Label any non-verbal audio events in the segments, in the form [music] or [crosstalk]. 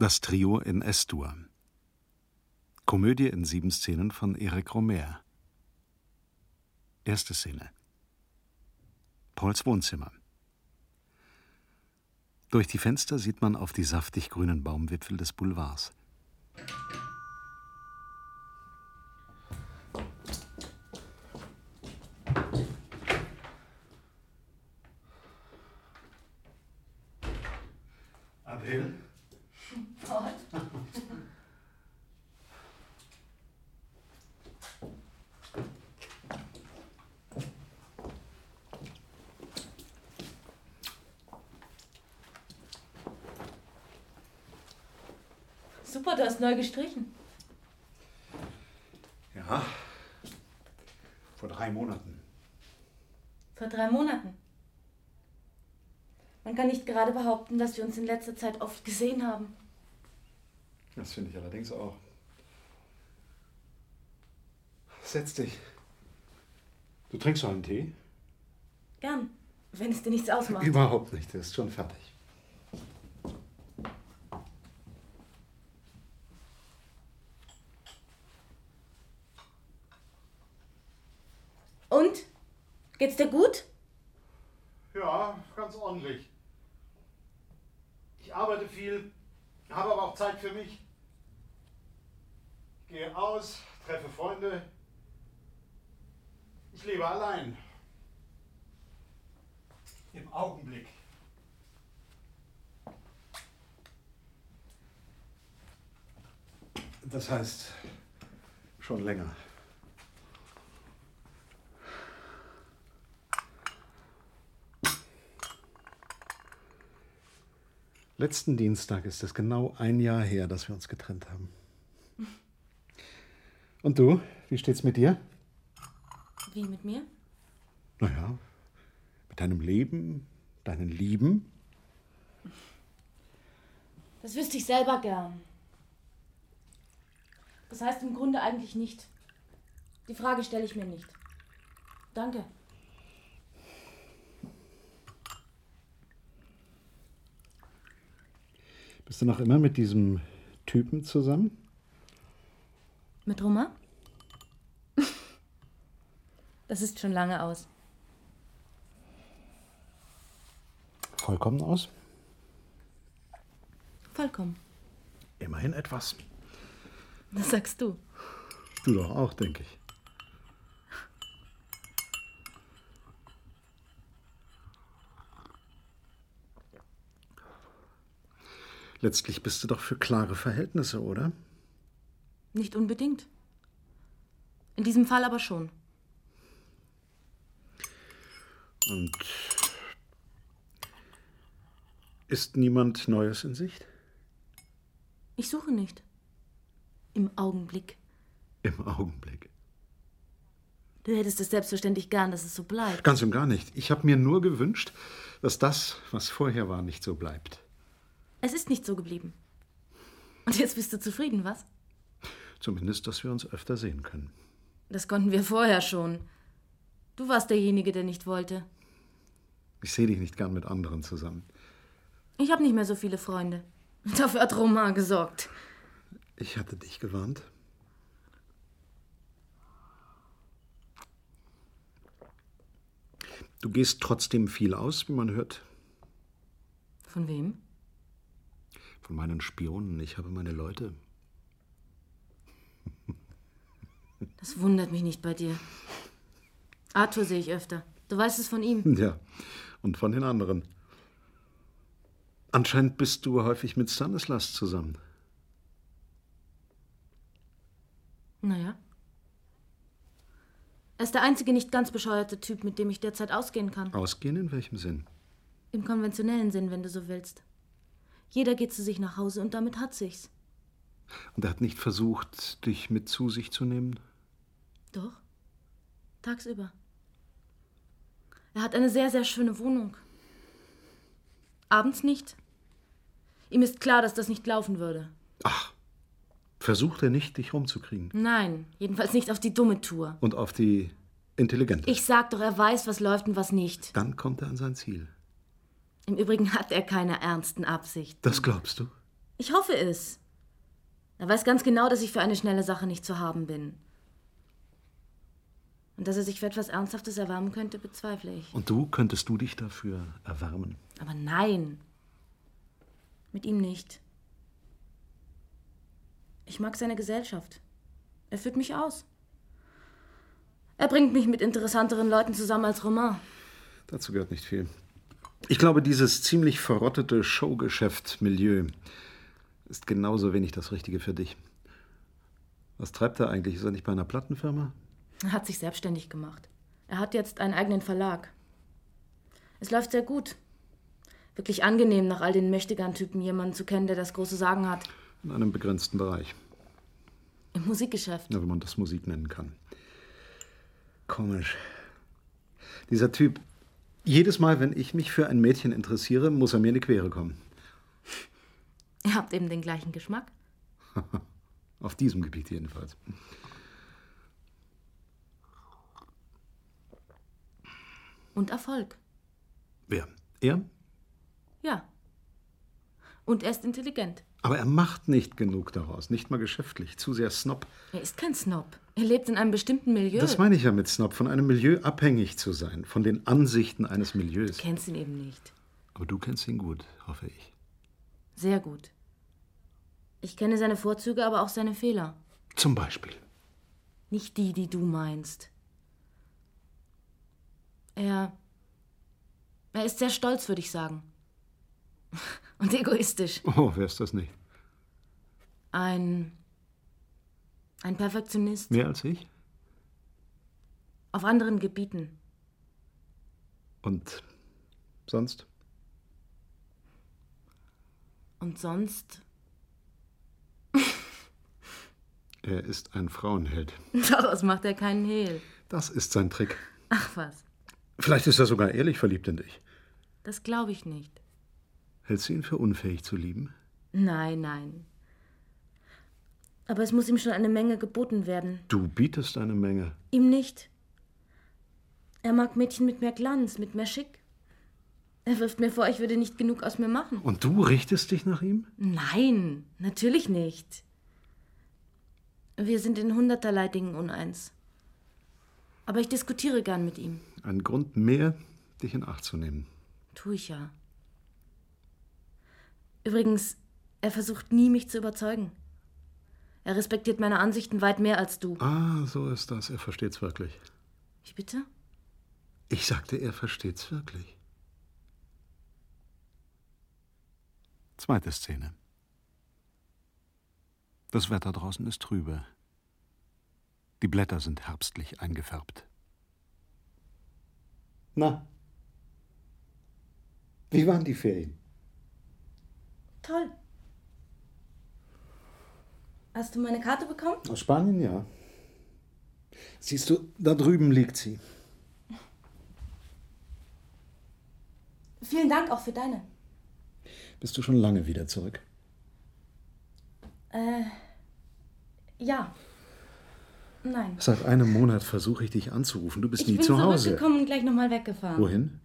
Das Trio in S-Dur. Komödie in sieben Szenen von Eric Romer. Erste Szene. Pauls Wohnzimmer. Durch die Fenster sieht man auf die saftig grünen Baumwipfel des Boulevards. Adele? Paul? Super, du hast neu gestrichen. Ja. Vor drei Monaten. Vor drei Monaten. Man kann nicht gerade behaupten, dass wir uns in letzter Zeit oft gesehen haben. Das finde ich allerdings auch. Setz dich. Du trinkst noch einen Tee? Gern, wenn es dir nichts ausmacht. Überhaupt nicht, der ist schon fertig. Und? Geht's dir gut? Ja, ganz ordentlich. Ich arbeite viel, habe aber auch Zeit für mich. Ich gehe aus, treffe Freunde. Ich lebe allein. Im Augenblick. Das heißt, schon länger. Letzten Dienstag ist es genau ein Jahr her, dass wir uns getrennt haben. Und du, wie steht's mit dir? Wie mit mir? Naja, mit deinem Leben, deinen Lieben. Das wüsste ich selber gern. Das heißt im Grunde eigentlich nicht. Die Frage stelle ich mir nicht. Danke. Bist du noch immer mit diesem Typen zusammen? Mit Roma? [laughs] Das ist schon lange aus. Vollkommen aus? Vollkommen. Immerhin etwas. Das sagst du. Du doch auch, denke ich. Letztlich bist du doch für klare Verhältnisse, oder? Nicht unbedingt. In diesem Fall aber schon. Und ist niemand Neues in Sicht? Ich suche nicht. Im Augenblick. Im Augenblick. Du hättest es selbstverständlich gern, dass es so bleibt. Ganz und gar nicht. Ich habe mir nur gewünscht, dass das, was vorher war, nicht so bleibt. Es ist nicht so geblieben. Und jetzt bist du zufrieden, was? Zumindest, dass wir uns öfter sehen können. Das konnten wir vorher schon. Du warst derjenige, der nicht wollte. Ich sehe dich nicht gern mit anderen zusammen. Ich habe nicht mehr so viele Freunde. Dafür hat Roman gesorgt. Ich hatte dich gewarnt. Du gehst trotzdem viel aus, wie man hört. Von wem? Von meinen Spionen. Ich habe meine Leute. Das wundert mich nicht bei dir. Arthur sehe ich öfter. Du weißt es von ihm. [laughs] Ja, und von den anderen. Anscheinend bist du häufig mit Stanislas zusammen. Naja. Er ist der einzige nicht ganz bescheuerte Typ, mit dem ich derzeit ausgehen kann. Ausgehen in welchem Sinn? Im konventionellen Sinn, wenn du so willst. Jeder geht zu sich nach Hause und damit hat sich's. Und er hat nicht versucht, dich mit zu sich zu nehmen? Doch. Tagsüber. Er hat eine sehr, sehr schöne Wohnung. Abends nicht. Ihm ist klar, dass das nicht laufen würde. Ach, versucht er nicht, dich rumzukriegen? Nein, jedenfalls nicht auf die dumme Tour. Und auf die intelligente? Ich sag doch, er weiß, was läuft und was nicht. Dann kommt er an sein Ziel. Im Übrigen hat er keine ernsten Absichten. Das glaubst du? Ich hoffe es. Er weiß ganz genau, dass ich für eine schnelle Sache nicht zu haben bin. Und dass er sich für etwas Ernsthaftes erwärmen könnte, bezweifle ich. Und du, könntest du dich dafür erwärmen? Aber nein. Mit ihm nicht. Ich mag seine Gesellschaft. Er führt mich aus. Er bringt mich mit interessanteren Leuten zusammen als Romain. Dazu gehört nicht viel. Ich glaube, dieses ziemlich verrottete Showgeschäft-Milieu ist genauso wenig das Richtige für dich. Was treibt er eigentlich? Ist er nicht bei einer Plattenfirma? Er hat sich selbstständig gemacht. Er hat jetzt einen eigenen Verlag. Es läuft sehr gut. Wirklich angenehm, nach all den Mächtigern-Typen jemanden zu kennen, der das große Sagen hat. In einem begrenzten Bereich. Im Musikgeschäft. Ja, wenn man das Musik nennen kann. Komisch. Dieser Typ, jedes Mal, wenn ich mich für ein Mädchen interessiere, muss er mir in die Quere kommen. Ihr habt eben den gleichen Geschmack. [laughs] Auf diesem Gebiet jedenfalls. Und Erfolg. Wer? Er? Ja. Und er ist intelligent. Aber er macht nicht genug daraus, nicht mal geschäftlich, zu sehr Snob. Er ist kein Snob. Er lebt in einem bestimmten Milieu. Das meine ich ja mit Snob, von einem Milieu abhängig zu sein, von den Ansichten eines Milieus. Du kennst ihn eben nicht. Aber du kennst ihn gut, hoffe ich. Sehr gut. Ich kenne seine Vorzüge, aber auch seine Fehler. Zum Beispiel. Nicht die, die du meinst. Er. Er ist sehr stolz, würde ich sagen. [laughs] Und egoistisch. Oh, wer ist das nicht? Ein. Ein Perfektionist. Mehr als ich? Auf anderen Gebieten. Und sonst? Und sonst. Er ist ein Frauenheld. [laughs] Daraus macht er keinen Hehl. Das ist sein Trick. Ach was. Vielleicht ist er sogar ehrlich verliebt in dich. Das glaube ich nicht. Hältst du ihn für unfähig zu lieben? Nein, nein. Aber es muss ihm schon eine Menge geboten werden. Du bietest eine Menge. Ihm nicht. Er mag Mädchen mit mehr Glanz, mit mehr Schick. Er wirft mir vor, ich würde nicht genug aus mir machen. Und du richtest dich nach ihm? Nein, natürlich nicht. Wir sind in hunderterlei Dingen uneins. Aber ich diskutiere gern mit ihm. Ein Grund mehr, dich in Acht zu nehmen. Tu ich ja. Übrigens, er versucht nie, mich zu überzeugen. Er respektiert meine Ansichten weit mehr als du. Ah, so ist das. Er versteht's wirklich. Wie bitte? Ich sagte, er versteht's wirklich. Zweite Szene. Das Wetter draußen ist trübe. Die Blätter sind herbstlich eingefärbt. Na, wie waren die Ferien? Toll. Hast du meine Karte bekommen? Aus Spanien, ja. Siehst du, da drüben liegt sie. Vielen Dank auch für deine. Bist du schon lange wieder zurück? Äh, ja. Nein. Seit einem Monat versuche ich dich anzurufen. Du bist Ich nie bin zu Hause. zurückgekommen und gleich nochmal weggefahren. Wohin?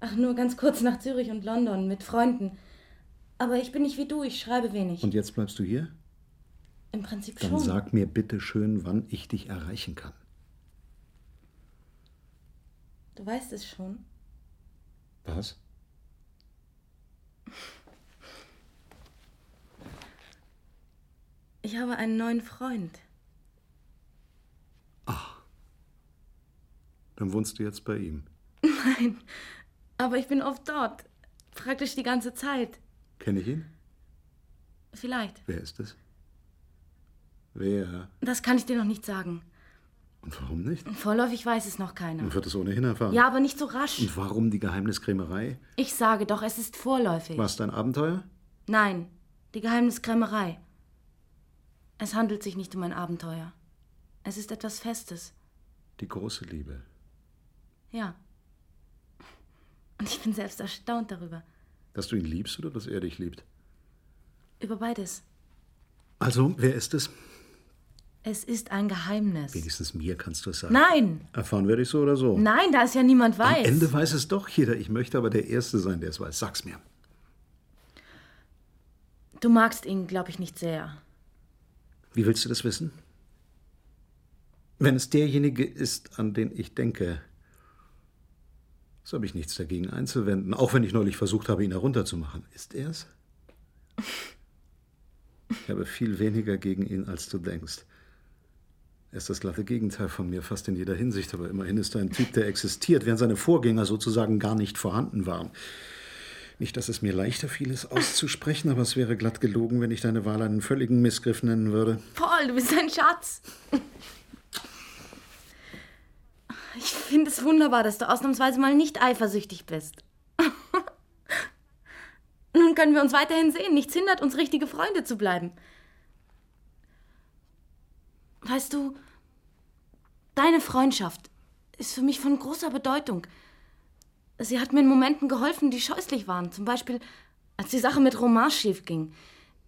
Ach, nur ganz kurz nach Zürich und London mit Freunden. Aber ich bin nicht wie du, ich schreibe wenig. Und jetzt bleibst du hier? Im Prinzip Dann schon. sag mir bitte schön, wann ich dich erreichen kann. Du weißt es schon. Was? Ich habe einen neuen Freund. Dann wohnst du jetzt bei ihm. [laughs] Nein, aber ich bin oft dort. Praktisch die ganze Zeit. Kenne ich ihn? Vielleicht. Wer ist es? Wer? Das kann ich dir noch nicht sagen. Und warum nicht? Vorläufig weiß es noch keiner. Man wird es ohnehin erfahren. Ja, aber nicht so rasch. Und warum die Geheimniskrämerei? Ich sage doch, es ist vorläufig. War es dein Abenteuer? Nein, die Geheimniskrämerei. Es handelt sich nicht um ein Abenteuer. Es ist etwas Festes. Die große Liebe. Ja. Und ich bin selbst erstaunt darüber. Dass du ihn liebst oder dass er dich liebt? Über beides. Also, wer ist es? Es ist ein Geheimnis. Wenigstens mir kannst du es sagen. Nein, Erfahren werde ich so oder so. nein, da es ja niemand weiß. Am Ende weiß es doch jeder. Ich möchte aber der Erste sein, der es weiß. Sag's mir. Du magst ihn, glaube ich, nicht sehr. Wie willst du das wissen? Wenn es derjenige ist, an den ich denke, so habe ich nichts dagegen einzuwenden, auch wenn ich neulich versucht habe, ihn herunterzumachen. Ist er es? [laughs] Ich habe viel weniger gegen ihn, als du denkst. Er ist das glatte Gegenteil von mir, fast in jeder Hinsicht, aber immerhin ist er ein Typ, der existiert, während seine Vorgänger sozusagen gar nicht vorhanden waren. Nicht, dass es mir leichter fiel, es auszusprechen, aber es wäre glatt gelogen, wenn ich deine Wahl einen völligen Missgriff nennen würde. Paul, du bist ein Schatz. Ich finde es wunderbar, dass du ausnahmsweise mal nicht eifersüchtig bist. Nun können wir uns weiterhin sehen. Nichts hindert uns, richtige Freunde zu bleiben. Weißt du, deine Freundschaft ist für mich von großer Bedeutung. Sie hat mir in Momenten geholfen, die scheußlich waren. Zum Beispiel, als die Sache mit Roman schief ging.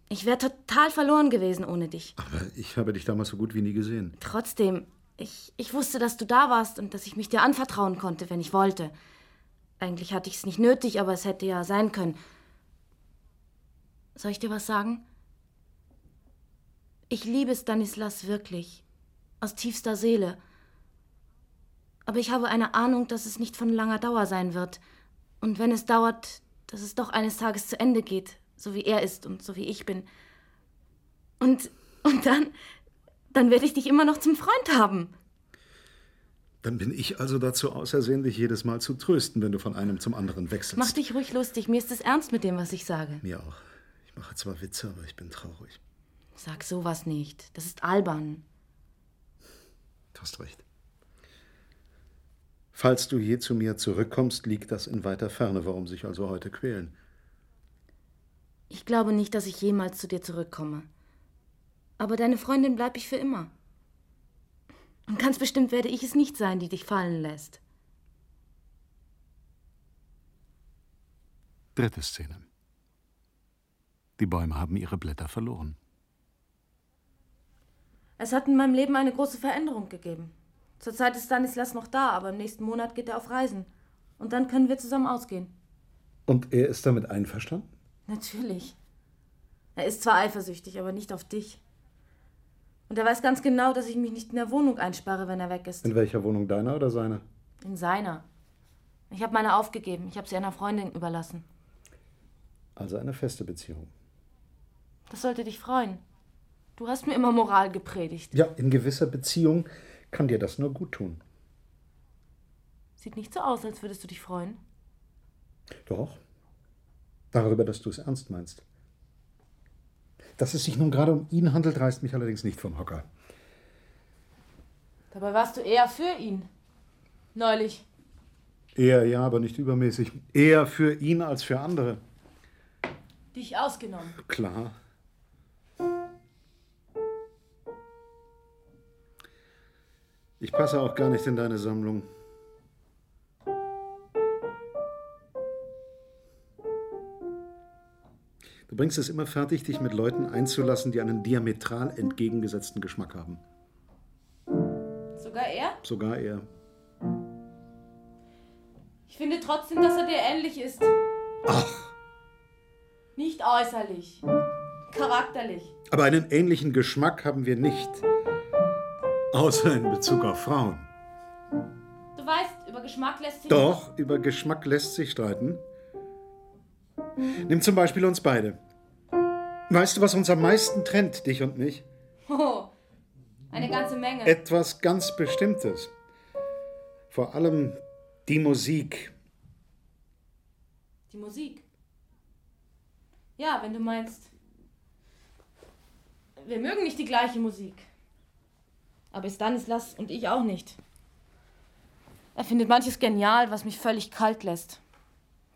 Ich wäre total verloren gewesen ohne dich. Aber ich habe dich damals so gut wie nie gesehen. Trotzdem, ich, ich wusste, dass du da warst und dass ich mich dir anvertrauen konnte, wenn ich wollte. Eigentlich hatte ich es nicht nötig, aber es hätte ja sein können. Soll ich dir was sagen? Ich liebe Stanislas wirklich. Aus tiefster Seele. Aber ich habe eine Ahnung, dass es nicht von langer Dauer sein wird. Und wenn es dauert, dass es doch eines Tages zu Ende geht, so wie er ist und so wie ich bin. Und, und dann, dann werde ich dich immer noch zum Freund haben. Dann bin ich also dazu ausersehen, dich jedes Mal zu trösten, wenn du von einem zum anderen wechselst. Mach dich ruhig lustig. Mir ist es ernst mit dem, was ich sage. Mir auch. Ich mache zwar Witze, aber ich bin traurig. Sag sowas nicht. Das ist albern. Du hast recht. Falls du je zu mir zurückkommst, liegt das in weiter Ferne. Warum sich also heute quälen? Ich glaube nicht, dass ich jemals zu dir zurückkomme. Aber deine Freundin bleib ich für immer. Und ganz bestimmt werde ich es nicht sein, die dich fallen lässt. Dritte Szene. Die Bäume haben ihre Blätter verloren. Es hat in meinem Leben eine große Veränderung gegeben. Zurzeit ist Stanislas noch da, aber im nächsten Monat geht er auf Reisen. Und dann können wir zusammen ausgehen. Und er ist damit einverstanden? Natürlich. Er ist zwar eifersüchtig, aber nicht auf dich. Und er weiß ganz genau, dass ich mich nicht in der Wohnung einsperre, wenn er weg ist. In welcher Wohnung, deiner oder seiner? In seiner. Ich habe meine aufgegeben. Ich habe sie einer Freundin überlassen. Also eine feste Beziehung. Das sollte dich freuen. Du hast mir immer Moral gepredigt. Ja, in gewisser Beziehung kann dir das nur gut tun. Sieht nicht so aus, als würdest du dich freuen. Doch. Darüber, dass du es ernst meinst. Dass es sich nun gerade um ihn handelt, reißt mich allerdings nicht vom Hocker. Dabei warst du eher für ihn. Neulich. Eher ja, aber nicht übermäßig. Eher für ihn als für andere. Dich ausgenommen. Klar. Ich passe auch gar nicht in deine Sammlung. Du bringst es immer fertig, dich mit Leuten einzulassen, die einen diametral entgegengesetzten Geschmack haben. Sogar er? Sogar er. Ich finde trotzdem, dass er dir ähnlich ist. Ach, Nicht äußerlich. Charakterlich. aber einen ähnlichen Geschmack haben wir nicht. Außer in Bezug auf Frauen. Du weißt, über Geschmack lässt sich. Doch, über Geschmack lässt sich streiten. Nimm zum Beispiel uns beide. Weißt du, was uns am meisten trennt, dich und mich? Oh, eine ganze Menge. Etwas ganz Bestimmtes. Vor allem die Musik. Die Musik. Ja, wenn du meinst. Wir mögen nicht die gleiche Musik. Aber Stanislas und ich auch nicht. Er findet manches genial, was mich völlig kalt lässt.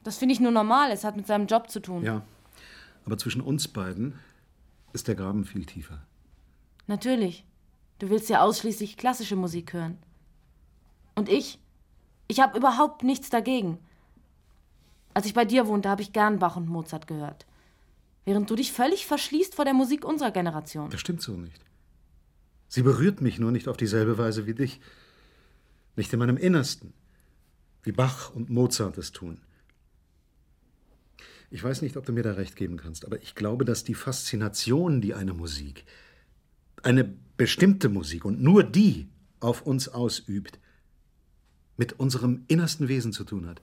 Das finde ich nur normal, es hat mit seinem Job zu tun. Ja, aber zwischen uns beiden ist der Graben viel tiefer. Natürlich. Du willst ja ausschließlich klassische Musik hören. Und ich? Ich habe überhaupt nichts dagegen. Als ich bei dir wohnte, habe ich gern Bach und Mozart gehört. Während du dich völlig verschließt vor der Musik unserer Generation. Das stimmt so nicht. Sie berührt mich nur nicht auf dieselbe Weise wie dich. Nicht in meinem Innersten, wie Bach und Mozart es tun. Ich weiß nicht, ob du mir da recht geben kannst, aber ich glaube, dass die Faszination, die eine Musik, eine bestimmte Musik und nur die auf uns ausübt, mit unserem innersten Wesen zu tun hat.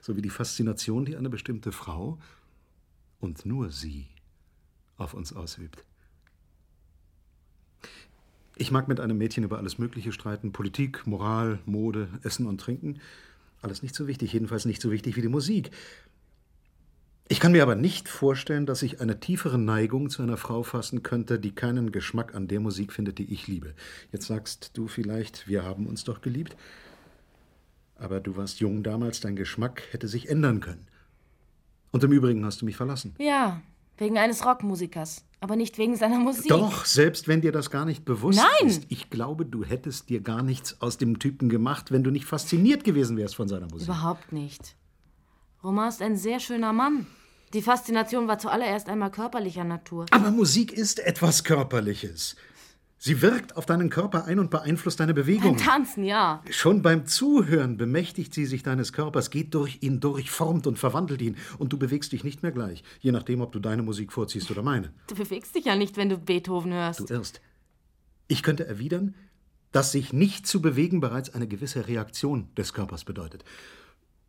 So wie die Faszination, die eine bestimmte Frau und nur sie auf uns ausübt. Ich mag mit einem Mädchen über alles Mögliche streiten. Politik, Moral, Mode, Essen und Trinken. Alles nicht so wichtig, jedenfalls nicht so wichtig wie die Musik. Ich kann mir aber nicht vorstellen, dass ich eine tiefere Neigung zu einer Frau fassen könnte, die keinen Geschmack an der Musik findet, die ich liebe. Jetzt sagst du vielleicht, wir haben uns doch geliebt. Aber du warst jung damals, dein Geschmack hätte sich ändern können. Und im Übrigen hast du mich verlassen. Ja, wegen eines Rockmusikers, aber nicht wegen seiner Musik. Doch, selbst wenn dir das gar nicht bewusst Nein. ist. Ich glaube, du hättest dir gar nichts aus dem Typen gemacht, wenn du nicht fasziniert gewesen wärst von seiner Musik. Überhaupt nicht. Romain ist ein sehr schöner Mann. Die Faszination war zuallererst einmal körperlicher Natur. Aber Musik ist etwas Körperliches. Sie wirkt auf deinen Körper ein und beeinflusst deine Bewegung. Beim Tanzen, ja. Schon beim Zuhören bemächtigt sie sich deines Körpers, geht durch ihn durch, formt und verwandelt ihn. Und du bewegst dich nicht mehr gleich, je nachdem, ob du deine Musik vorziehst oder meine. Du bewegst dich ja nicht, wenn du Beethoven hörst. Du irrst. Ich könnte erwidern, dass sich nicht zu bewegen bereits eine gewisse Reaktion des Körpers bedeutet.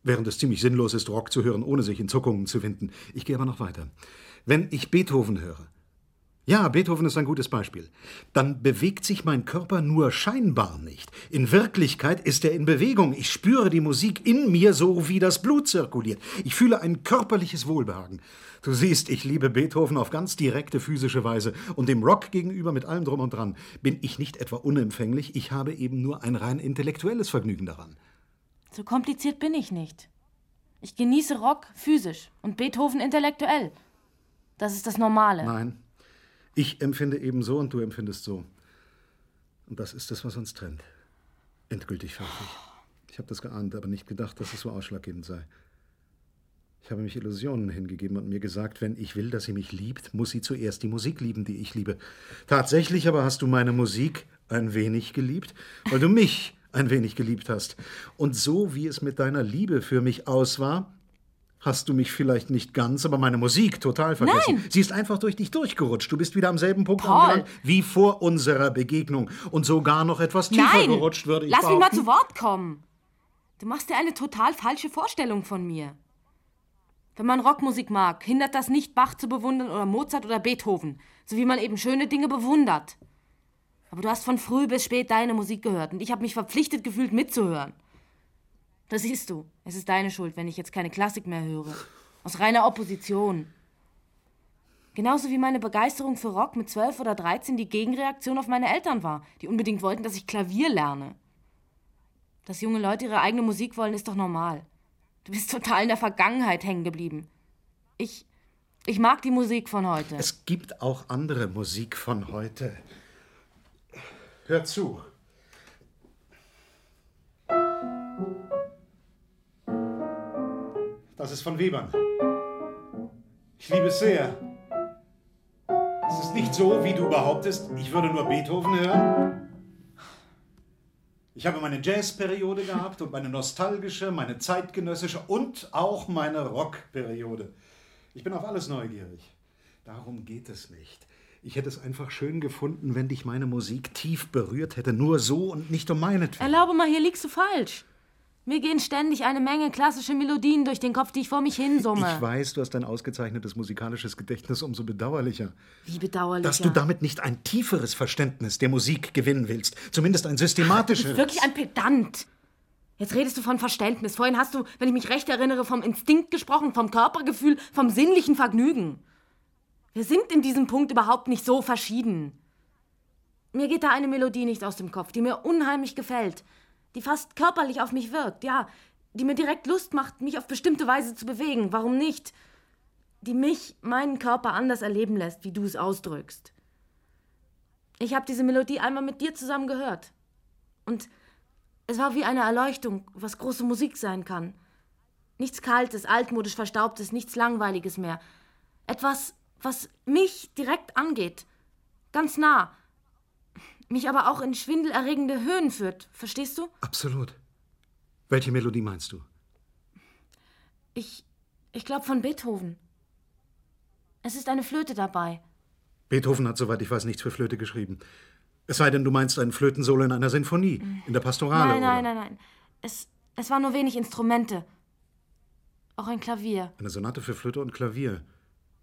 Während es ziemlich sinnlos ist, Rock zu hören, ohne sich in Zuckungen zu winden. Ich gehe aber noch weiter. Wenn ich Beethoven höre, ja, Beethoven ist ein gutes Beispiel. Dann bewegt sich mein Körper nur scheinbar nicht. In Wirklichkeit ist er in Bewegung. Ich spüre die Musik in mir, so wie das Blut zirkuliert. Ich fühle ein körperliches Wohlbehagen. Du siehst, ich liebe Beethoven auf ganz direkte physische Weise. Und dem Rock gegenüber mit allem drum und dran bin ich nicht etwa unempfänglich, ich habe eben nur ein rein intellektuelles Vergnügen daran. So kompliziert bin ich nicht. Ich genieße Rock physisch und Beethoven intellektuell. Das ist das Normale. Nein, ich empfinde eben so und du empfindest so. Und das ist es, was uns trennt. Endgültig fertig. Ich habe das geahnt, aber nicht gedacht, dass es so ausschlaggebend sei. Ich habe mich Illusionen hingegeben und mir gesagt, wenn ich will, dass sie mich liebt, muss sie zuerst die Musik lieben, die ich liebe. Tatsächlich aber hast du meine Musik ein wenig geliebt, weil du mich ein wenig geliebt hast. Und so wie es mit deiner Liebe für mich aus war, hast du mich vielleicht nicht ganz, aber meine Musik total vergessen. Nein. Sie ist einfach durch dich durchgerutscht. Du bist wieder am selben Punkt Paul. angelangt wie vor unserer Begegnung und sogar noch etwas tiefer Nein! gerutscht, würde ich Lass mich mal behaupten. zu Wort kommen. Du machst dir eine total falsche Vorstellung von mir. Wenn man Rockmusik mag, hindert das nicht, Bach zu bewundern oder Mozart oder Beethoven, so wie man eben schöne Dinge bewundert. Aber du hast von früh bis spät deine Musik gehört und ich habe mich verpflichtet gefühlt mitzuhören. Das siehst du. Es ist deine Schuld, wenn ich jetzt keine Klassik mehr höre. Aus reiner Opposition. Genauso wie meine Begeisterung für Rock mit 12 oder 13 die Gegenreaktion auf meine Eltern war, die unbedingt wollten, dass ich Klavier lerne. Dass junge Leute ihre eigene Musik wollen, ist doch normal. Du bist total in der Vergangenheit hängen geblieben. Ich. Ich mag die Musik von heute. Es gibt auch andere Musik von heute. Hör zu. Das ist von Webern. Ich liebe es sehr. Es ist nicht so, wie du behauptest, ich würde nur Beethoven hören. Ich habe meine Jazzperiode gehabt und meine nostalgische, meine zeitgenössische und auch meine Rockperiode. Ich bin auf alles neugierig. Darum geht es nicht. Ich hätte es einfach schön gefunden, wenn dich meine Musik tief berührt hätte. Nur so und nicht um meinetwillen. Erlaube mal, hier liegst du falsch. Mir gehen ständig eine Menge klassische Melodien durch den Kopf, die ich vor mich hinsumme. Ich weiß, du hast ein ausgezeichnetes musikalisches Gedächtnis, umso bedauerlicher. Wie bedauerlich. Dass du damit nicht ein tieferes Verständnis der Musik gewinnen willst. Zumindest ein systematisches. bist [laughs] wirklich ein Pedant. Jetzt redest du von Verständnis. Vorhin hast du, wenn ich mich recht erinnere, vom Instinkt gesprochen, vom Körpergefühl, vom sinnlichen Vergnügen. Wir sind in diesem Punkt überhaupt nicht so verschieden. Mir geht da eine Melodie nicht aus dem Kopf, die mir unheimlich gefällt, die fast körperlich auf mich wirkt, ja, die mir direkt Lust macht, mich auf bestimmte Weise zu bewegen. Warum nicht? Die mich, meinen Körper anders erleben lässt, wie du es ausdrückst. Ich habe diese Melodie einmal mit dir zusammen gehört. Und es war wie eine Erleuchtung, was große Musik sein kann. Nichts Kaltes, altmodisch Verstaubtes, nichts Langweiliges mehr. Etwas, was mich direkt angeht. Ganz nah. Mich aber auch in schwindelerregende Höhen führt. Verstehst du? Absolut. Welche Melodie meinst du? Ich. Ich glaube von Beethoven. Es ist eine Flöte dabei. Beethoven hat, soweit ich weiß, nichts für Flöte geschrieben. Es sei denn, du meinst ein Flötensolo in einer Sinfonie, in der Pastorale. Nein, nein, oder? nein, nein. Es, es waren nur wenig Instrumente. Auch ein Klavier. Eine Sonate für Flöte und Klavier.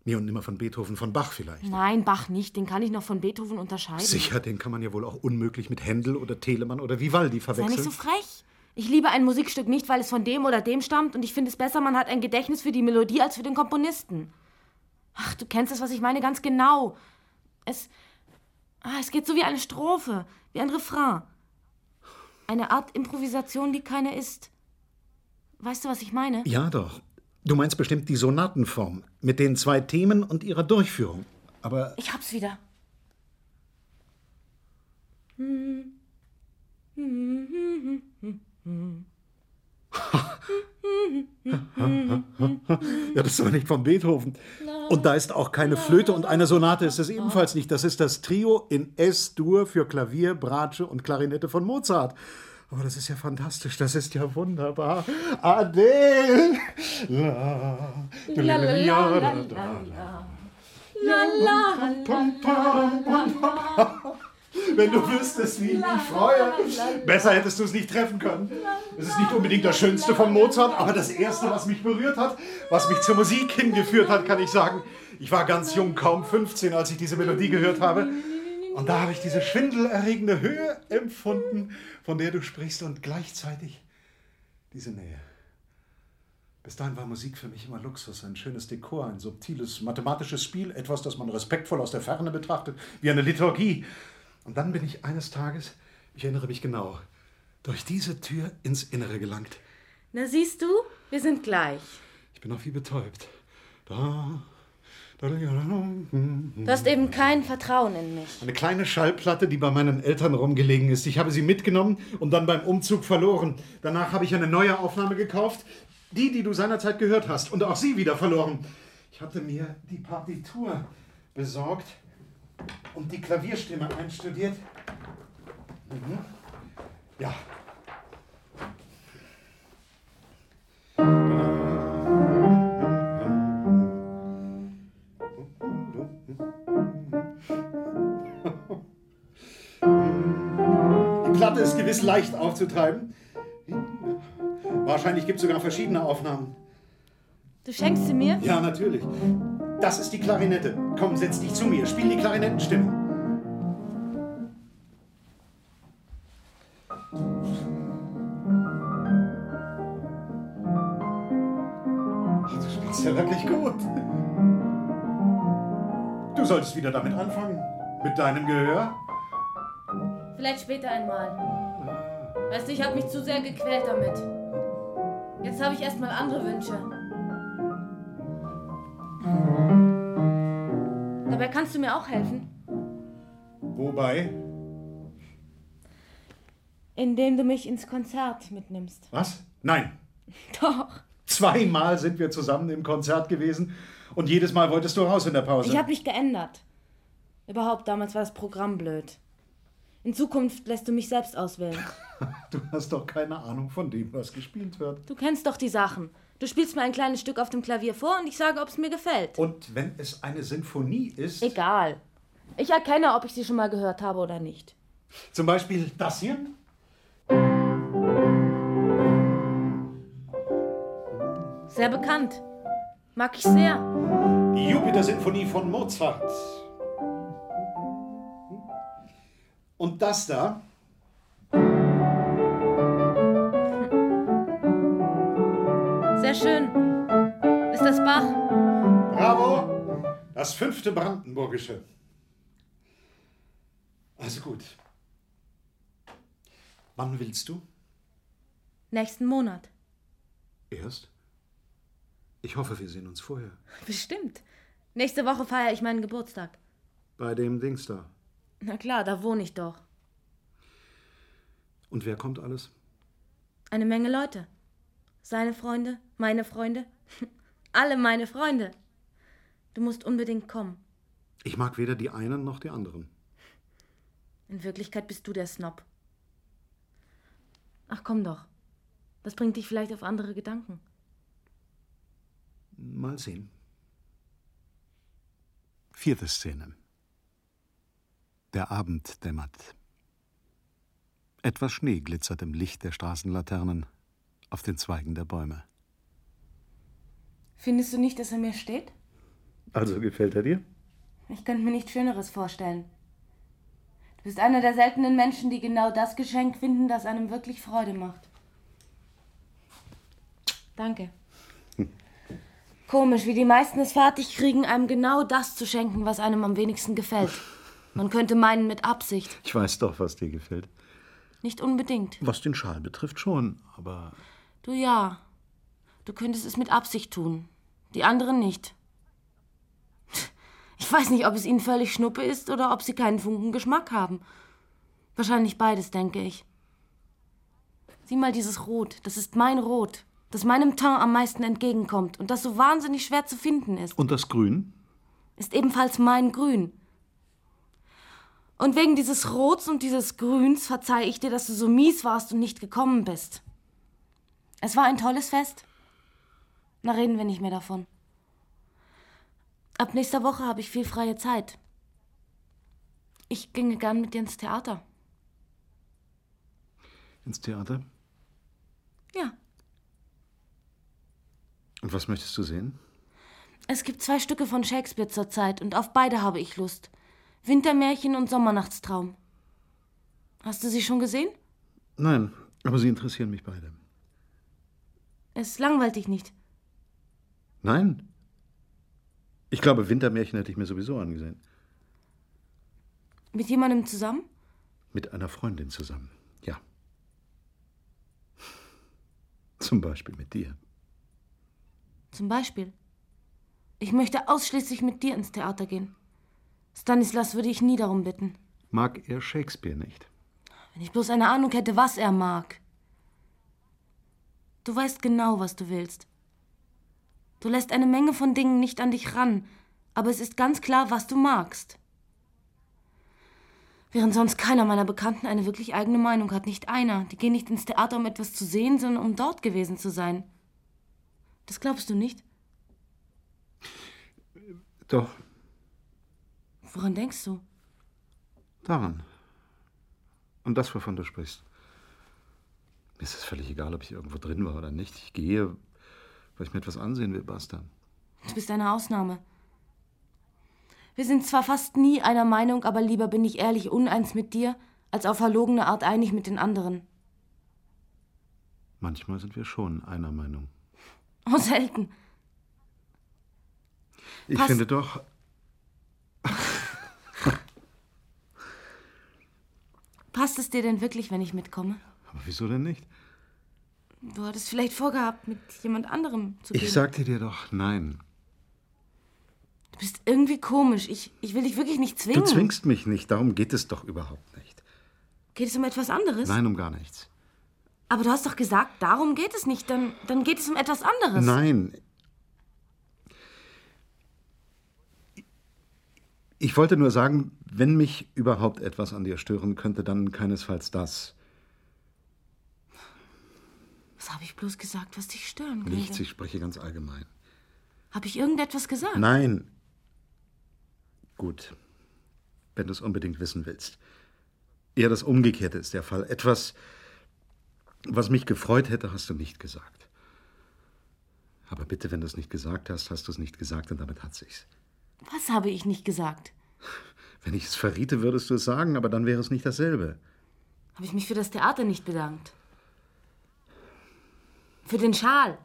Nie und nimmer von Beethoven, von Bach vielleicht. Nein, Bach nicht. Den kann ich noch von Beethoven unterscheiden. Sicher, den kann man ja wohl auch unmöglich mit Händel oder Telemann oder Vivaldi Sei verwechseln. nicht so frech. Ich liebe ein Musikstück nicht, weil es von dem oder dem stammt und ich finde es besser, man hat ein Gedächtnis für die Melodie als für den Komponisten. Ach, du kennst das, was ich meine, ganz genau. Es. Ah, es geht so wie eine Strophe, wie ein Refrain. Eine Art Improvisation, die keine ist. Weißt du, was ich meine? ja, doch. Du meinst bestimmt die Sonatenform mit den zwei Themen und ihrer Durchführung. Aber Ich hab's wieder. [laughs] Ja, das ist aber nicht von Beethoven. Und da ist auch keine Flöte und eine Sonate ist es ebenfalls nicht. Das ist das Trio in S-Dur für Klavier, Bratsche und Klarinette von Mozart. Aber das ist ja fantastisch, das ist ja wunderbar. Adele! La, La, la, la, la, la, la. La, la, Pam, pam, pam, pam. Wenn du wüsstest, wie ich mich freue. Besser hättest du es nicht treffen können. Es ist nicht unbedingt das Schönste von Mozart, aber das Erste, was mich berührt hat, was mich zur Musik hingeführt hat, kann ich sagen. Ich war ganz jung, kaum 15, als ich diese Melodie gehört habe. Und da habe ich diese schwindelerregende Höhe empfunden, von der du sprichst, und gleichzeitig diese Nähe. Bis dahin war Musik für mich immer Luxus, ein schönes Dekor, ein subtiles mathematisches Spiel, etwas, das man respektvoll aus der Ferne betrachtet, wie eine Liturgie. Und dann bin ich eines Tages, ich erinnere mich genau, durch diese Tür ins Innere gelangt. Na siehst du, wir sind gleich. Ich bin noch wie betäubt. Da, Du hast eben kein Vertrauen in mich. Eine kleine Schallplatte, die bei meinen Eltern rumgelegen ist. Ich habe sie mitgenommen und dann beim Umzug verloren. Danach habe ich eine neue Aufnahme gekauft. Die, die du seinerzeit gehört hast. Und auch sie wieder verloren. Ich hatte mir die Partitur besorgt und die Klavierstimme einstudiert. Mhm. Ja. Platte ist gewiss leicht aufzutreiben. Wahrscheinlich gibt es sogar verschiedene Aufnahmen. Du schenkst sie mir? Ja, natürlich. Das ist die Klarinette. Komm, setz dich zu mir. Spiel die Klarinettenstimme. Ach, Du spielst ja wirklich gut. Du solltest wieder damit anfangen. Mit deinem Gehör. Vielleicht später einmal. Weißt du, ich habe mich zu sehr gequält damit. Jetzt habe ich erstmal andere Wünsche. Dabei kannst du mir auch helfen, Wobei? indem du mich ins Konzert mitnimmst. Was? Nein. [laughs] Doch. Zweimal sind wir zusammen im Konzert gewesen und jedes Mal wolltest du raus in der Pause. Ich habe mich geändert. Überhaupt, damals war das Programm blöd. In Zukunft lässt du mich selbst auswählen. [laughs] Du hast doch keine Ahnung von dem, was gespielt wird. Du kennst doch die Sachen. Du spielst mir ein kleines Stück auf dem Klavier vor und ich sage, ob es mir gefällt. Und wenn es eine Sinfonie ist, Egal. Ich erkenne, ob ich sie schon mal gehört habe oder nicht. zum Beispiel das hier, Sehr bekannt. Mag ich sehr. die Jupiter-Sinfonie von Mozart. Und das da, Sehr schön. Ist das Bach? bravo, das fünfte Brandenburgische. Also gut. Wann willst du? Nächsten Monat. Erst? Ich hoffe, wir sehen uns vorher. Bestimmt. Nächste Woche feiere ich meinen Geburtstag. Bei dem Dings da. Na klar, da wohne ich doch. Und wer kommt alles? Eine Menge Leute. Seine Freunde, meine Freunde. [laughs] Alle meine Freunde. Du musst unbedingt kommen. Ich mag weder die einen noch die anderen. In Wirklichkeit bist du der Snob. Ach komm doch. Das bringt dich vielleicht auf andere Gedanken. Mal sehen. Vierte Szene. Der Abend dämmert. Etwas Schnee glitzert im Licht der Straßenlaternen auf den Zweigen der Bäume. Findest du nicht, dass er mir steht? Also gefällt er dir? Ich könnte mir nichts Schöneres vorstellen. Du bist einer der seltenen Menschen, die genau das Geschenk finden, das einem wirklich Freude macht. Danke. Komisch, wie die meisten es fertig kriegen, einem genau das zu schenken, was einem am wenigsten gefällt. Man könnte meinen mit Absicht. Ich weiß doch, was dir gefällt. Nicht unbedingt. Was den Schal betrifft schon, aber. Du ja. Du könntest es mit Absicht tun. Die anderen nicht. Ich weiß nicht, ob es ihnen völlig Schnuppe ist oder ob sie keinen Funken Geschmack haben. Wahrscheinlich beides, denke ich. Sieh mal dieses Rot. Das ist mein Rot, das meinem Teint am meisten entgegenkommt und das so wahnsinnig schwer zu finden ist. Und das Grün? Ist ebenfalls mein Grün. Und wegen dieses Rots und dieses Grüns verzeih ich dir, dass du so mies warst und nicht gekommen bist. Es war ein tolles Fest. Na, reden wir nicht mehr davon. Ab nächster Woche habe ich viel freie Zeit. Ich ginge gern mit dir ins Theater. Ins Theater? Ja. Und was möchtest du sehen? Es gibt zwei Stücke von Shakespeare zurzeit und auf beide habe ich Lust. Wintermärchen und Sommernachtstraum. Hast du sie schon gesehen? Nein, aber sie interessieren mich beide. Es langweilt dich nicht. Nein. Ich glaube, Wintermärchen hätte ich mir sowieso angesehen. Mit jemandem zusammen? Mit einer Freundin zusammen, ja. Zum Beispiel mit dir. Zum Beispiel. Ich möchte ausschließlich mit dir ins Theater gehen. Stanislas würde ich nie darum bitten. Mag er Shakespeare nicht? Wenn ich bloß eine Ahnung hätte, was er mag. Du weißt genau, was du willst. Du lässt eine Menge von Dingen nicht an dich ran, aber es ist ganz klar, was du magst. Während sonst keiner meiner Bekannten eine wirklich eigene Meinung hat, nicht einer. Die gehen nicht ins Theater, um etwas zu sehen, sondern um dort gewesen zu sein. Das glaubst du nicht? Doch. Woran denkst du? Daran. Und das, wovon du sprichst. Mir ist es völlig egal, ob ich irgendwo drin war oder nicht. Ich gehe, weil ich mir etwas ansehen will, basta. Du bist eine Ausnahme. Wir sind zwar fast nie einer Meinung, aber lieber bin ich ehrlich uneins mit dir, als auf verlogene Art einig mit den anderen. Manchmal sind wir schon einer Meinung. Oh, selten. Ich Pass- finde doch. Passt es dir denn wirklich, wenn ich mitkomme? Aber wieso denn nicht? Du hattest vielleicht vorgehabt, mit jemand anderem zu gehen. Ich sagte dir doch nein. Du bist irgendwie komisch. Ich, ich will dich wirklich nicht Du zwingen. zwingst mich nicht, darum geht es doch überhaupt nicht. Geht es um etwas anderes? Nein, um gar nichts. Aber du hast doch gesagt, darum geht es nicht. Dann, dann geht es um etwas anderes. Nein. Ich wollte nur sagen, wenn mich überhaupt etwas an dir stören könnte, dann keinesfalls das. Was habe ich bloß gesagt, was dich stören könnte? Nichts, ich spreche ganz allgemein. Habe ich irgendetwas gesagt? Nein. Gut. Wenn du es unbedingt wissen willst. Eher das Umgekehrte ist der Fall. Etwas, was mich gefreut hätte, hast du nicht gesagt. Aber bitte, wenn du es nicht gesagt hast, hast du es nicht gesagt und damit hat sich's. Was habe ich nicht gesagt? Wenn ich es verriete, würdest du es sagen, aber dann wäre es nicht dasselbe. Habe ich mich für das Theater nicht bedankt? Für den Schal?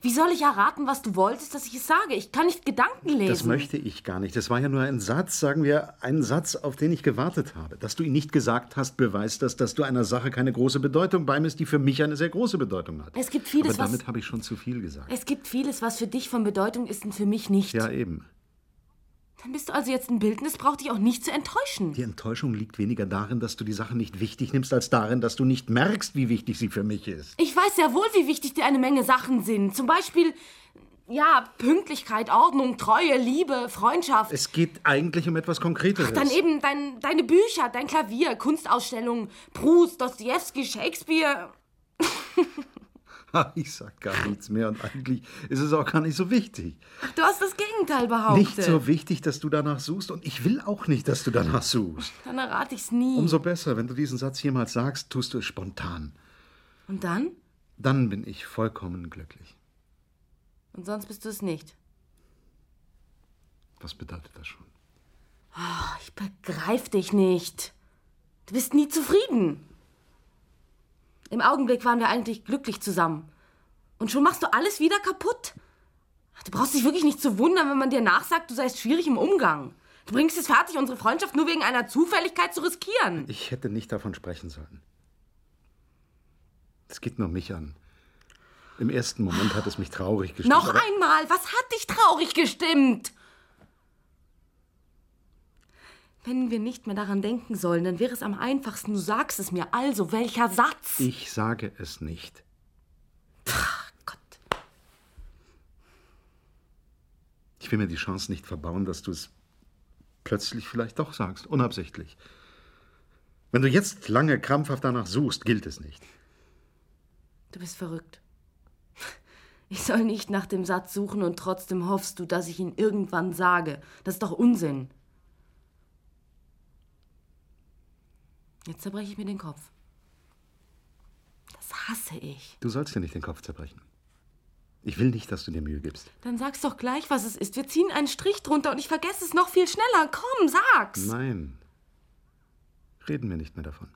Wie soll ich erraten, was du wolltest, dass ich es sage? Ich kann nicht Gedanken lesen. Das möchte ich gar nicht. Das war ja nur ein Satz, sagen wir, ein Satz, auf den ich gewartet habe. Dass du ihn nicht gesagt hast, beweist das, dass du einer Sache keine große Bedeutung beimisst, die für mich eine sehr große Bedeutung hat. Es gibt vieles, Aber damit habe ich schon zu viel gesagt. Es gibt vieles, was für dich von Bedeutung ist und für mich nicht. Ja, eben. Dann bist du also jetzt ein Bildnis, braucht dich auch nicht zu enttäuschen. Die Enttäuschung liegt weniger darin, dass du die Sache nicht wichtig nimmst, als darin, dass du nicht merkst, wie wichtig sie für mich ist. Ich weiß sehr wohl, wie wichtig dir eine Menge Sachen sind. Zum Beispiel, ja, Pünktlichkeit, Ordnung, Treue, Liebe, Freundschaft. Es geht eigentlich um etwas Konkreteres. Dann eben dein, deine Bücher, dein Klavier, Kunstausstellungen, Proust, Dostoevsky, Shakespeare. [laughs] [laughs] Ich sag gar nichts mehr und eigentlich ist es auch gar nicht so wichtig. Ach, du hast das Gegenteil behauptet. Nicht so wichtig, dass du danach suchst und ich will auch nicht, dass du danach suchst. [laughs] Dann errate ich's nie. Umso besser, wenn du diesen Satz jemals sagst, tust du es spontan. Und dann? Dann bin ich vollkommen glücklich. Und sonst bist du es nicht. Was bedeutet das schon? Oh, ich begreif dich nicht. Du bist nie zufrieden. Im Augenblick waren wir eigentlich glücklich zusammen. Und schon machst du alles wieder kaputt. Du brauchst dich wirklich nicht zu wundern, wenn man dir nachsagt, du seist schwierig im Umgang. Du bringst es fertig, unsere Freundschaft nur wegen einer Zufälligkeit zu riskieren. Ich hätte nicht davon sprechen sollen. Es geht nur mich an. Im ersten Moment hat es mich traurig gestimmt. Noch einmal, was hat dich traurig gestimmt? Wenn wir nicht mehr daran denken sollen, dann wäre es am einfachsten, du sagst es mir. Also, welcher Satz? Ich sage es nicht. Ach Gott. Ich will mir die Chance nicht verbauen, dass du es plötzlich vielleicht doch sagst, unabsichtlich. Wenn du jetzt lange krampfhaft danach suchst, gilt es nicht. Du bist verrückt. Ich soll nicht nach dem Satz suchen und trotzdem hoffst du, dass ich ihn irgendwann sage. Das ist doch Unsinn. Jetzt zerbreche ich mir den Kopf. Das hasse ich. Du sollst dir nicht den Kopf zerbrechen. Ich will nicht, dass du dir Mühe gibst. Dann sag's doch gleich, was es ist. Wir ziehen einen Strich drunter und ich vergesse es noch viel schneller. Komm, sag's. Nein. Reden wir nicht mehr davon.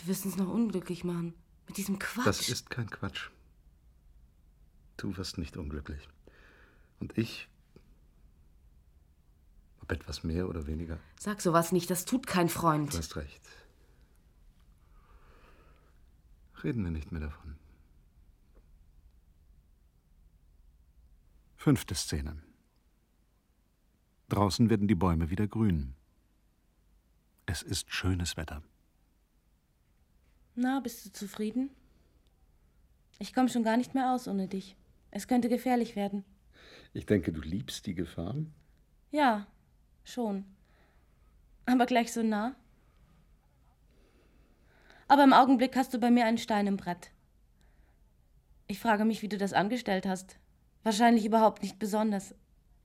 Du wirst uns noch unglücklich machen. Mit diesem Quatsch. Das ist kein Quatsch. Du wirst nicht unglücklich. Und ich. Ob etwas mehr oder weniger. Sag sowas nicht, das tut kein Freund. Du hast recht. Reden wir nicht mehr davon. Fünfte Szene. Draußen werden die Bäume wieder grün. Es ist schönes Wetter. Na, bist du zufrieden? Ich komme schon gar nicht mehr aus ohne dich. Es könnte gefährlich werden. Ich denke, du liebst die Gefahr. Ja, schon. Aber gleich so nah. Aber im Augenblick hast du bei mir einen Stein im Brett. Ich frage mich, wie du das angestellt hast. Wahrscheinlich überhaupt nicht besonders. [laughs]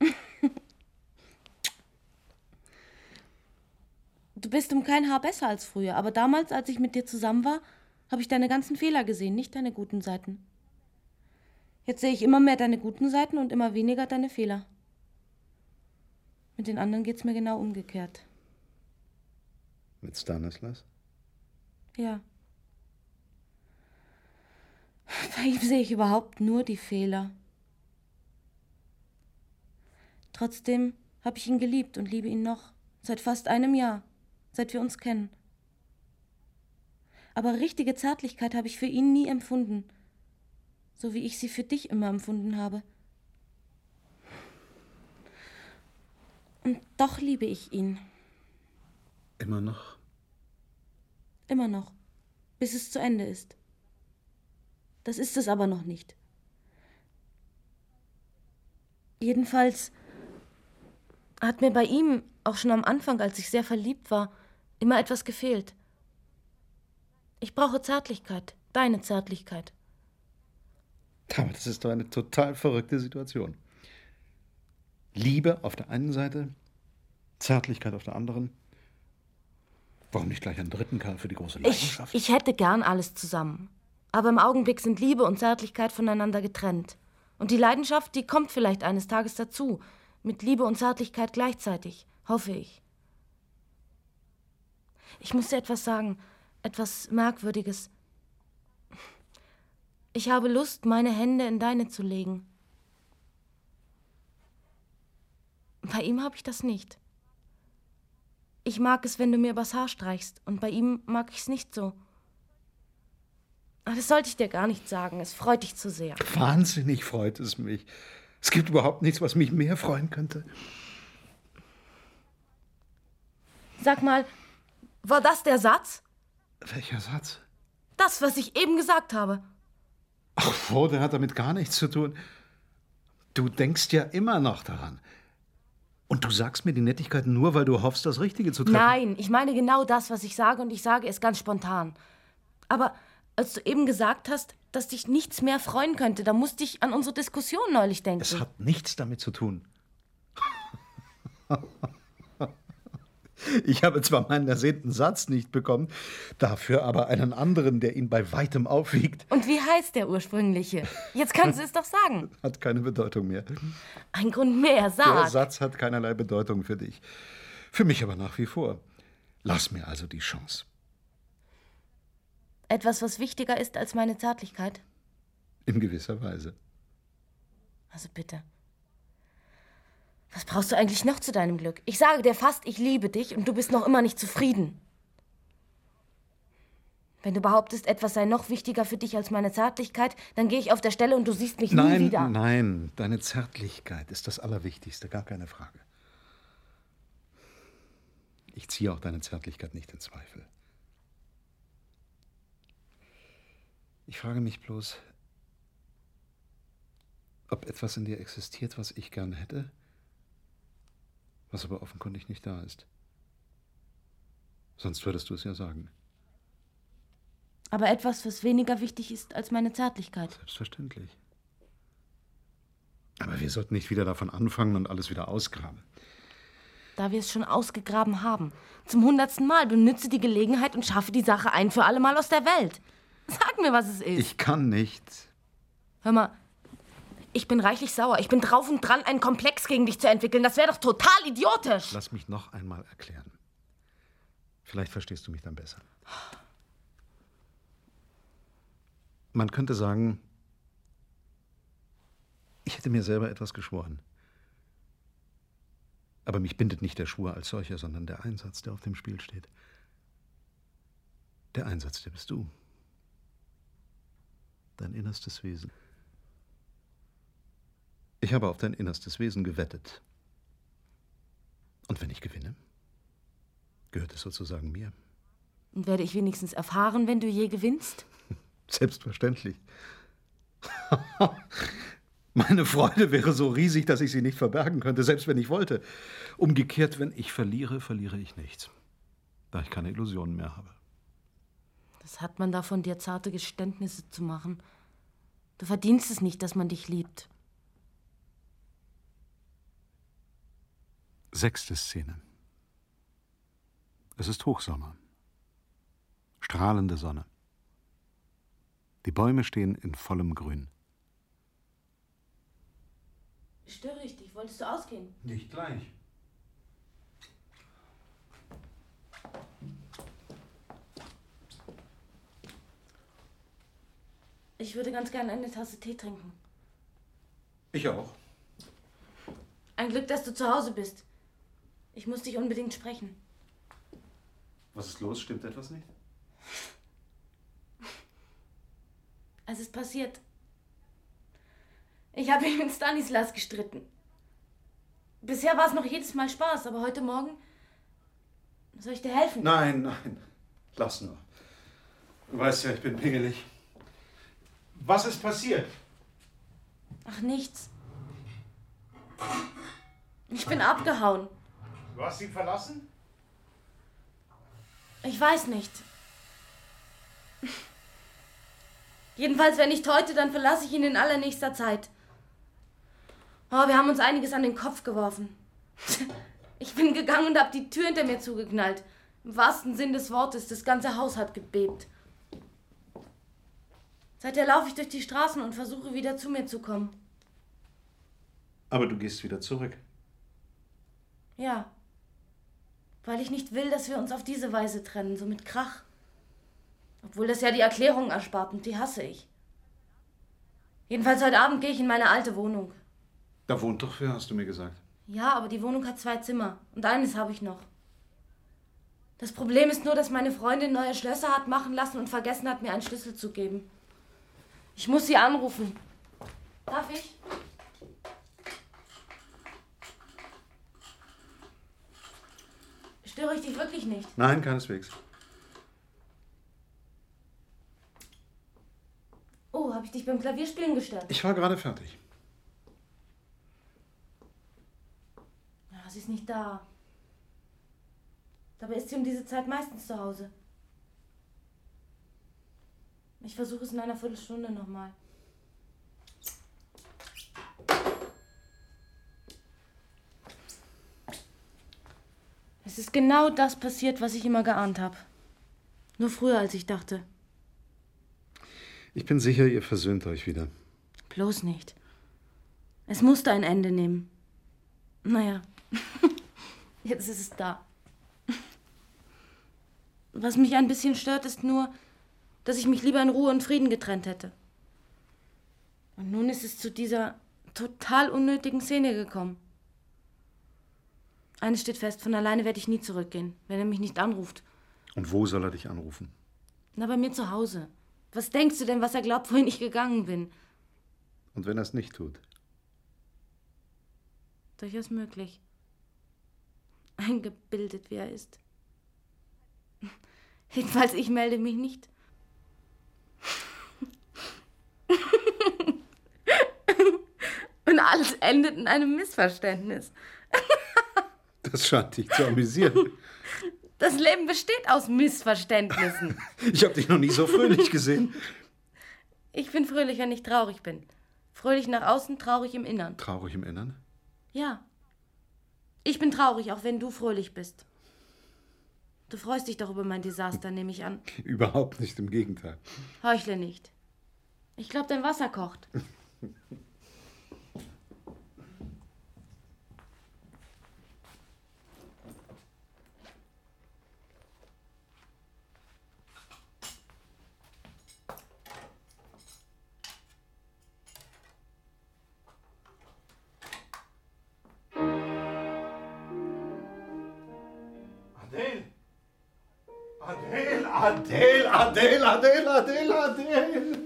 du bist um kein Haar besser als früher, aber damals, als ich mit dir zusammen war, habe ich deine ganzen Fehler gesehen, nicht deine guten Seiten. Jetzt sehe ich immer mehr deine guten Seiten und immer weniger deine Fehler. Mit den anderen geht's mir genau umgekehrt. Mit Stanislas? Ja. Bei ihm sehe ich überhaupt nur die Fehler. Trotzdem habe ich ihn geliebt und liebe ihn noch. Seit fast einem Jahr. Seit wir uns kennen. Aber richtige Zärtlichkeit habe ich für ihn nie empfunden. So wie ich sie für dich immer empfunden habe. Und doch liebe ich ihn. Immer noch? Immer noch. Bis es zu Ende ist. Das ist es aber noch nicht. Jedenfalls hat mir bei ihm, auch schon am Anfang, als ich sehr verliebt war, immer etwas gefehlt. Ich brauche Zärtlichkeit, deine Zärtlichkeit. Aber das ist doch eine total verrückte Situation. Liebe auf der einen Seite, Zärtlichkeit auf der anderen. Warum nicht gleich einen dritten Kerl für die große Ich, Leidenschaft? ich hätte gern alles zusammen. Aber im Augenblick sind Liebe und Zärtlichkeit voneinander getrennt. Und die Leidenschaft, die kommt vielleicht eines Tages dazu. Mit Liebe und Zärtlichkeit gleichzeitig, hoffe ich. Ich muss dir etwas sagen, etwas Merkwürdiges. Ich habe Lust, meine Hände in deine zu legen. Bei ihm habe ich das nicht. Ich mag es, wenn du mir übers Haar streichst, und bei ihm mag ich es nicht so. Aber das sollte ich dir gar nicht sagen. Es freut dich zu sehr. Wahnsinnig freut es mich. Es gibt überhaupt nichts, was mich mehr freuen könnte. Sag mal, war das der Satz? Welcher Satz? Das, was ich eben gesagt habe. Ach, wo, der hat damit gar nichts zu tun. Du denkst ja immer noch daran. Und du sagst mir die Nettigkeiten nur, weil du hoffst, das Richtige zu treffen. Nein, ich meine genau das, was ich sage, und ich sage es ganz spontan. Aber als du eben gesagt hast, dass dich nichts mehr freuen könnte. Da musste ich an unsere Diskussion neulich denken. Es hat nichts damit zu tun. [laughs] Ich habe zwar meinen ersehnten Satz nicht bekommen, dafür aber einen anderen, der ihn bei weitem aufwiegt. Und wie heißt der ursprüngliche? Jetzt kannst du es doch sagen. [laughs] Hat keine Bedeutung mehr. Ein Grund mehr, sag. Der Satz hat keinerlei Bedeutung für dich. Für mich aber nach wie vor. Lass mir also die Chance. Etwas, was wichtiger ist als meine Zärtlichkeit? In gewisser Weise. Also bitte. Was brauchst du eigentlich noch zu deinem Glück? Ich sage dir fast, ich liebe dich und du bist noch immer nicht zufrieden. Wenn du behauptest, etwas sei noch wichtiger für dich als meine Zärtlichkeit, dann gehe ich auf der Stelle und du siehst mich nein, nie wieder. Nein, nein, deine Zärtlichkeit ist das Allerwichtigste, gar keine Frage. Ich ziehe auch deine Zärtlichkeit nicht in Zweifel. Ich frage mich bloß, ob etwas in dir existiert, was ich gern hätte was aber offenkundig nicht da ist. Sonst würdest du es ja sagen. Aber etwas, was weniger wichtig ist als meine Zärtlichkeit. Selbstverständlich. Aber wir sollten nicht wieder davon anfangen und alles wieder ausgraben. Da wir es schon ausgegraben haben. Zum hundertsten Mal benütze die Gelegenheit und schaffe die Sache ein für alle Mal aus der Welt. Sag mir, was es ist. Ich kann nicht. Hör mal, ich bin reichlich sauer. Ich bin drauf und dran, einen Komplex gegen dich zu entwickeln. Das wäre doch total idiotisch. Lass mich noch einmal erklären. Vielleicht verstehst du mich dann besser. Man könnte sagen, ich hätte mir selber etwas geschworen. Aber mich bindet nicht der Schwur als solcher, sondern der Einsatz, der auf dem Spiel steht. Der Einsatz, der bist du. Dein innerstes Wesen. Ich habe auf dein innerstes Wesen gewettet. Und wenn ich gewinne, gehört es sozusagen mir. Und werde ich wenigstens erfahren, wenn du je gewinnst? [laughs] Selbstverständlich. [laughs] Meine Freude wäre so riesig, dass ich sie nicht verbergen könnte, selbst wenn ich wollte. Umgekehrt, wenn ich verliere, verliere ich nichts, da ich keine Illusionen mehr habe. Das hat man davon, dir zarte Geständnisse zu machen. Du verdienst es nicht, dass man dich liebt. Sechste Szene. Es ist Hochsommer. Strahlende Sonne. Die Bäume stehen in vollem Grün. Störe ich dich? Wolltest du ausgehen? Nicht gleich. Ich würde ganz gerne eine Tasse Tee trinken. Ich auch. Ein Glück, dass du zu Hause bist. Ich muss dich unbedingt sprechen. Was ist los? Stimmt etwas nicht? Es ist passiert. Ich habe ihn mit Stanislas gestritten. Bisher war es noch jedes Mal Spaß, aber heute Morgen. Soll ich dir helfen? Nein, nein. Lass nur. Du weißt ja, ich bin pingelig. Was ist passiert? Ach, nichts. Ich bin abgehauen. Du hast ihn verlassen? Ich weiß nicht. Jedenfalls, wenn nicht heute, dann verlasse ich ihn in allernächster Zeit. Oh, wir haben uns einiges an den Kopf geworfen. Ich bin gegangen und habe die Tür hinter mir zugeknallt. Im wahrsten Sinn des Wortes, das ganze Haus hat gebebt. Seither laufe ich durch die Straßen und versuche wieder zu mir zu kommen. Aber du gehst wieder zurück. Ja. Weil ich nicht will, dass wir uns auf diese Weise trennen, so mit Krach. Obwohl das ja die Erklärung erspart und die hasse ich. Jedenfalls heute Abend gehe ich in meine alte Wohnung. Da wohnt doch wer, hast du mir gesagt. Ja, aber die Wohnung hat zwei Zimmer und eines habe ich noch. Das Problem ist nur, dass meine Freundin neue Schlösser hat machen lassen und vergessen hat, mir einen Schlüssel zu geben. Ich muss sie anrufen. Darf ich? Störe ich dich wirklich nicht? Nein, keineswegs. Oh, habe ich dich beim Klavierspielen gestört? Ich war gerade fertig. Ja, sie ist nicht da. Dabei ist sie um diese Zeit meistens zu Hause. Ich versuche es in einer Viertelstunde nochmal. Genau das passiert, was ich immer geahnt habe. Nur früher, als ich dachte. Ich bin sicher, ihr versöhnt euch wieder. Bloß nicht. Es musste ein Ende nehmen. Naja, [laughs] jetzt ist es da. Was mich ein bisschen stört, ist nur, dass ich mich lieber in Ruhe und Frieden getrennt hätte. Und nun ist es zu dieser total unnötigen Szene gekommen. Eines steht fest, von alleine werde ich nie zurückgehen, wenn er mich nicht anruft. Und wo soll er dich anrufen? Na, bei mir zu Hause. Was denkst du denn, was er glaubt, wohin ich gegangen bin? Und wenn er es nicht tut? Durchaus möglich. Eingebildet, wie er ist. Jedenfalls, ich melde mich nicht. [laughs] Und alles endet in einem Missverständnis. Das scheint dich zu amüsieren. [laughs] Das Leben besteht aus Missverständnissen. Ich habe dich noch nie so fröhlich gesehen. Ich bin fröhlich, wenn ich traurig bin. Fröhlich nach außen, traurig im Innern. Traurig im Innern? Ja. Ich bin traurig, auch wenn du fröhlich bist. Du freust dich doch über mein Desaster, nehme ich an. Überhaupt nicht, im Gegenteil. Heuchle nicht. Ich glaube, dein Wasser kocht. [laughs] Adele, Adele, Adele, Adele, Adele, Adele!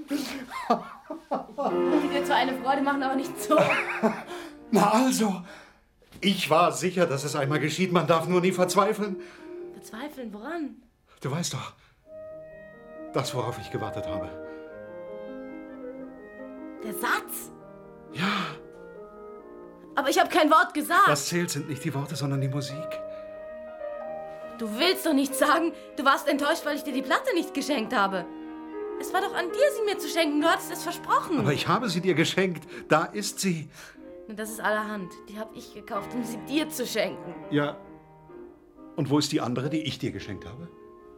Die dir zwar eine Freude machen, aber nicht so. [laughs] Na also, ich war sicher, dass es einmal geschieht. Man darf nur nie verzweifeln. Verzweifeln, woran? Du weißt doch, das, worauf ich gewartet habe. Der Satz? Ja, Aber ich habe kein Wort gesagt. was zählt, sind nicht die Worte, sondern die Musik. Du willst doch nicht sagen, du warst enttäuscht, weil ich dir die Platte nicht geschenkt habe. Es war doch an dir, sie mir zu schenken. Du hattest es versprochen. Aber ich habe sie dir geschenkt. Da ist sie. Das ist allerhand. Die habe ich gekauft, um sie dir zu schenken. Ja. Und wo ist die andere, die ich dir geschenkt habe?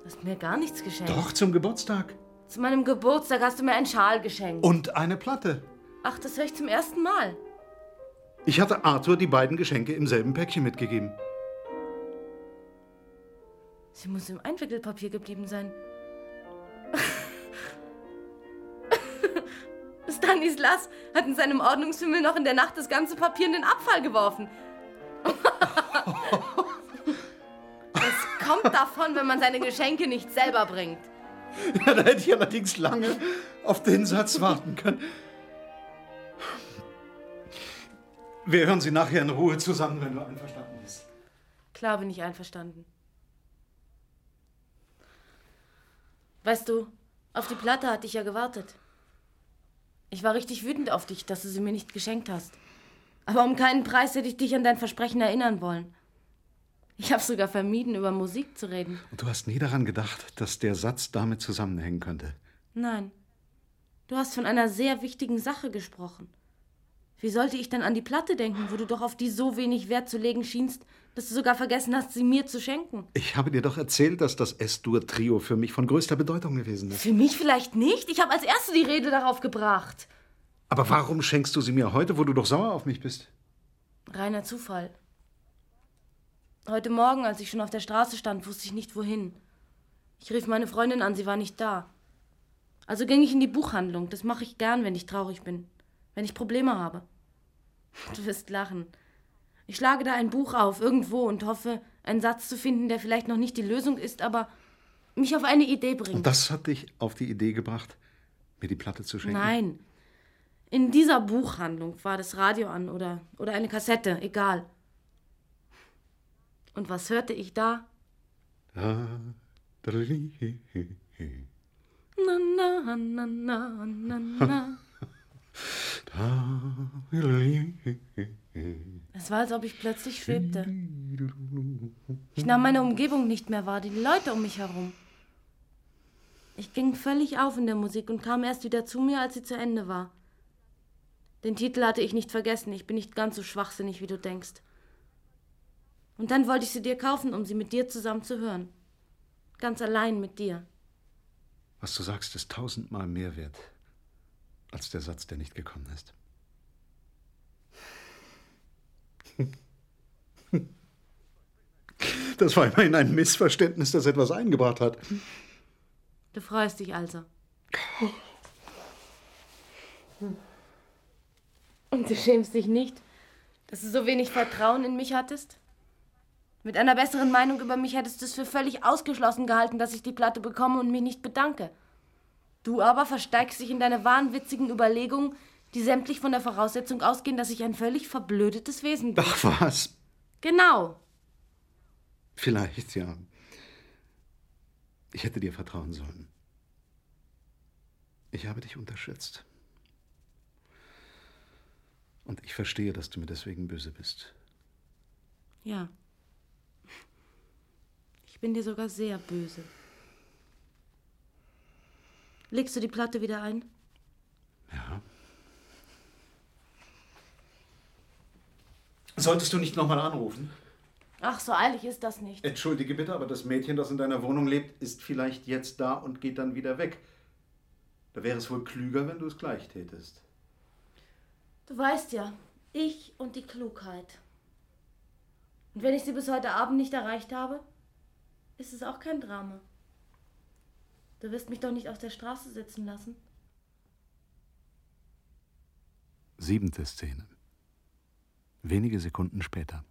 Du hast mir gar nichts geschenkt. Doch, zum Geburtstag. Zu meinem Geburtstag hast du mir einen Schal geschenkt. Und eine Platte. Ach, das höre ich zum ersten Mal. Ich hatte Arthur die beiden Geschenke im selben Päckchen mitgegeben. Sie muss im Einwickelpapier geblieben sein. [laughs] Stanislas hat in seinem Ordnungsfimmel noch in der Nacht das ganze Papier in den Abfall geworfen. [laughs] Das kommt davon, wenn man seine Geschenke nicht selber bringt. Ja, da hätte ich allerdings lange auf den Satz warten können. Wir hören sie nachher in Ruhe zusammen, wenn du einverstanden bist. Klar bin ich einverstanden. Weißt du, auf die Platte hatte ich ja gewartet. Ich war richtig wütend auf dich, dass du sie mir nicht geschenkt hast. Aber um keinen Preis hätte ich dich an dein Versprechen erinnern wollen. Ich habe sogar vermieden, über Musik zu reden. Und du hast nie daran gedacht, dass der Satz damit zusammenhängen könnte. Nein. Du hast von einer sehr wichtigen Sache gesprochen. Wie sollte ich dann an die Platte denken, wo du doch auf die so wenig Wert zu legen schienst, dass du sogar vergessen hast, sie mir zu schenken? Ich habe dir doch erzählt, dass das S-Dur-Trio für mich von größter Bedeutung gewesen ist. Für mich vielleicht nicht. Ich habe als Erste die Rede darauf gebracht. Aber warum schenkst du sie mir heute, wo du doch sauer auf mich bist? Reiner Zufall. Heute Morgen, als ich schon auf der Straße stand, wusste ich nicht wohin. Ich rief meine Freundin an, sie war nicht da. Also ging ich in die Buchhandlung. Das mache ich gern, wenn ich traurig bin. Wenn ich Probleme habe. Du wirst lachen. Ich schlage da ein Buch auf, irgendwo, und hoffe, einen Satz zu finden, der vielleicht noch nicht die Lösung ist, aber mich auf eine Idee bringt. Und das hat dich auf die Idee gebracht, mir die Platte zu schenken? Nein. In dieser Buchhandlung war das Radio an oder, oder eine Kassette, egal. Und was hörte ich da? Na, na, na, na, na, na. [laughs] Es war, als ob ich plötzlich schwebte. Ich nahm meine Umgebung nicht mehr wahr, die Leute um mich herum. Ich ging völlig auf in der Musik und kam erst wieder zu mir, als sie zu Ende war. Den Titel hatte ich nicht vergessen, ich bin nicht ganz so schwachsinnig, wie du denkst. Und dann wollte ich sie dir kaufen, um sie mit dir zusammen zu hören. Ganz allein mit dir. Was du sagst, ist tausendmal mehr wert als der Satz, der nicht gekommen ist. Das war immerhin ein Missverständnis, das etwas eingebracht hat. Du freust dich also. Und du schämst dich nicht, dass du so wenig Vertrauen in mich hattest? Mit einer besseren Meinung über mich hättest du es für völlig ausgeschlossen gehalten, dass ich die Platte bekomme und mich nicht bedanke. Du aber versteigst dich in deine wahnwitzigen Überlegungen, die sämtlich von der Voraussetzung ausgehen, dass ich ein völlig verblödetes Wesen bin. Ach was? Genau. Vielleicht, ja. Ich hätte dir vertrauen sollen. Ich habe dich unterschätzt. Und ich verstehe, dass du mir deswegen böse bist. Ja. Ich bin dir sogar sehr böse. Legst du die Platte wieder ein? Solltest du nicht nochmal anrufen? Ach, so eilig ist das nicht. Entschuldige bitte, aber das Mädchen, das in deiner Wohnung lebt, ist vielleicht jetzt da und geht dann wieder weg. Da wäre es wohl klüger, wenn du es gleich tätest. Du weißt ja, ich und die Klugheit. Und wenn ich sie bis heute Abend nicht erreicht habe, ist es auch kein Drama. Du wirst mich doch nicht auf der Straße sitzen lassen. Siebente Szene. Wenige Sekunden später.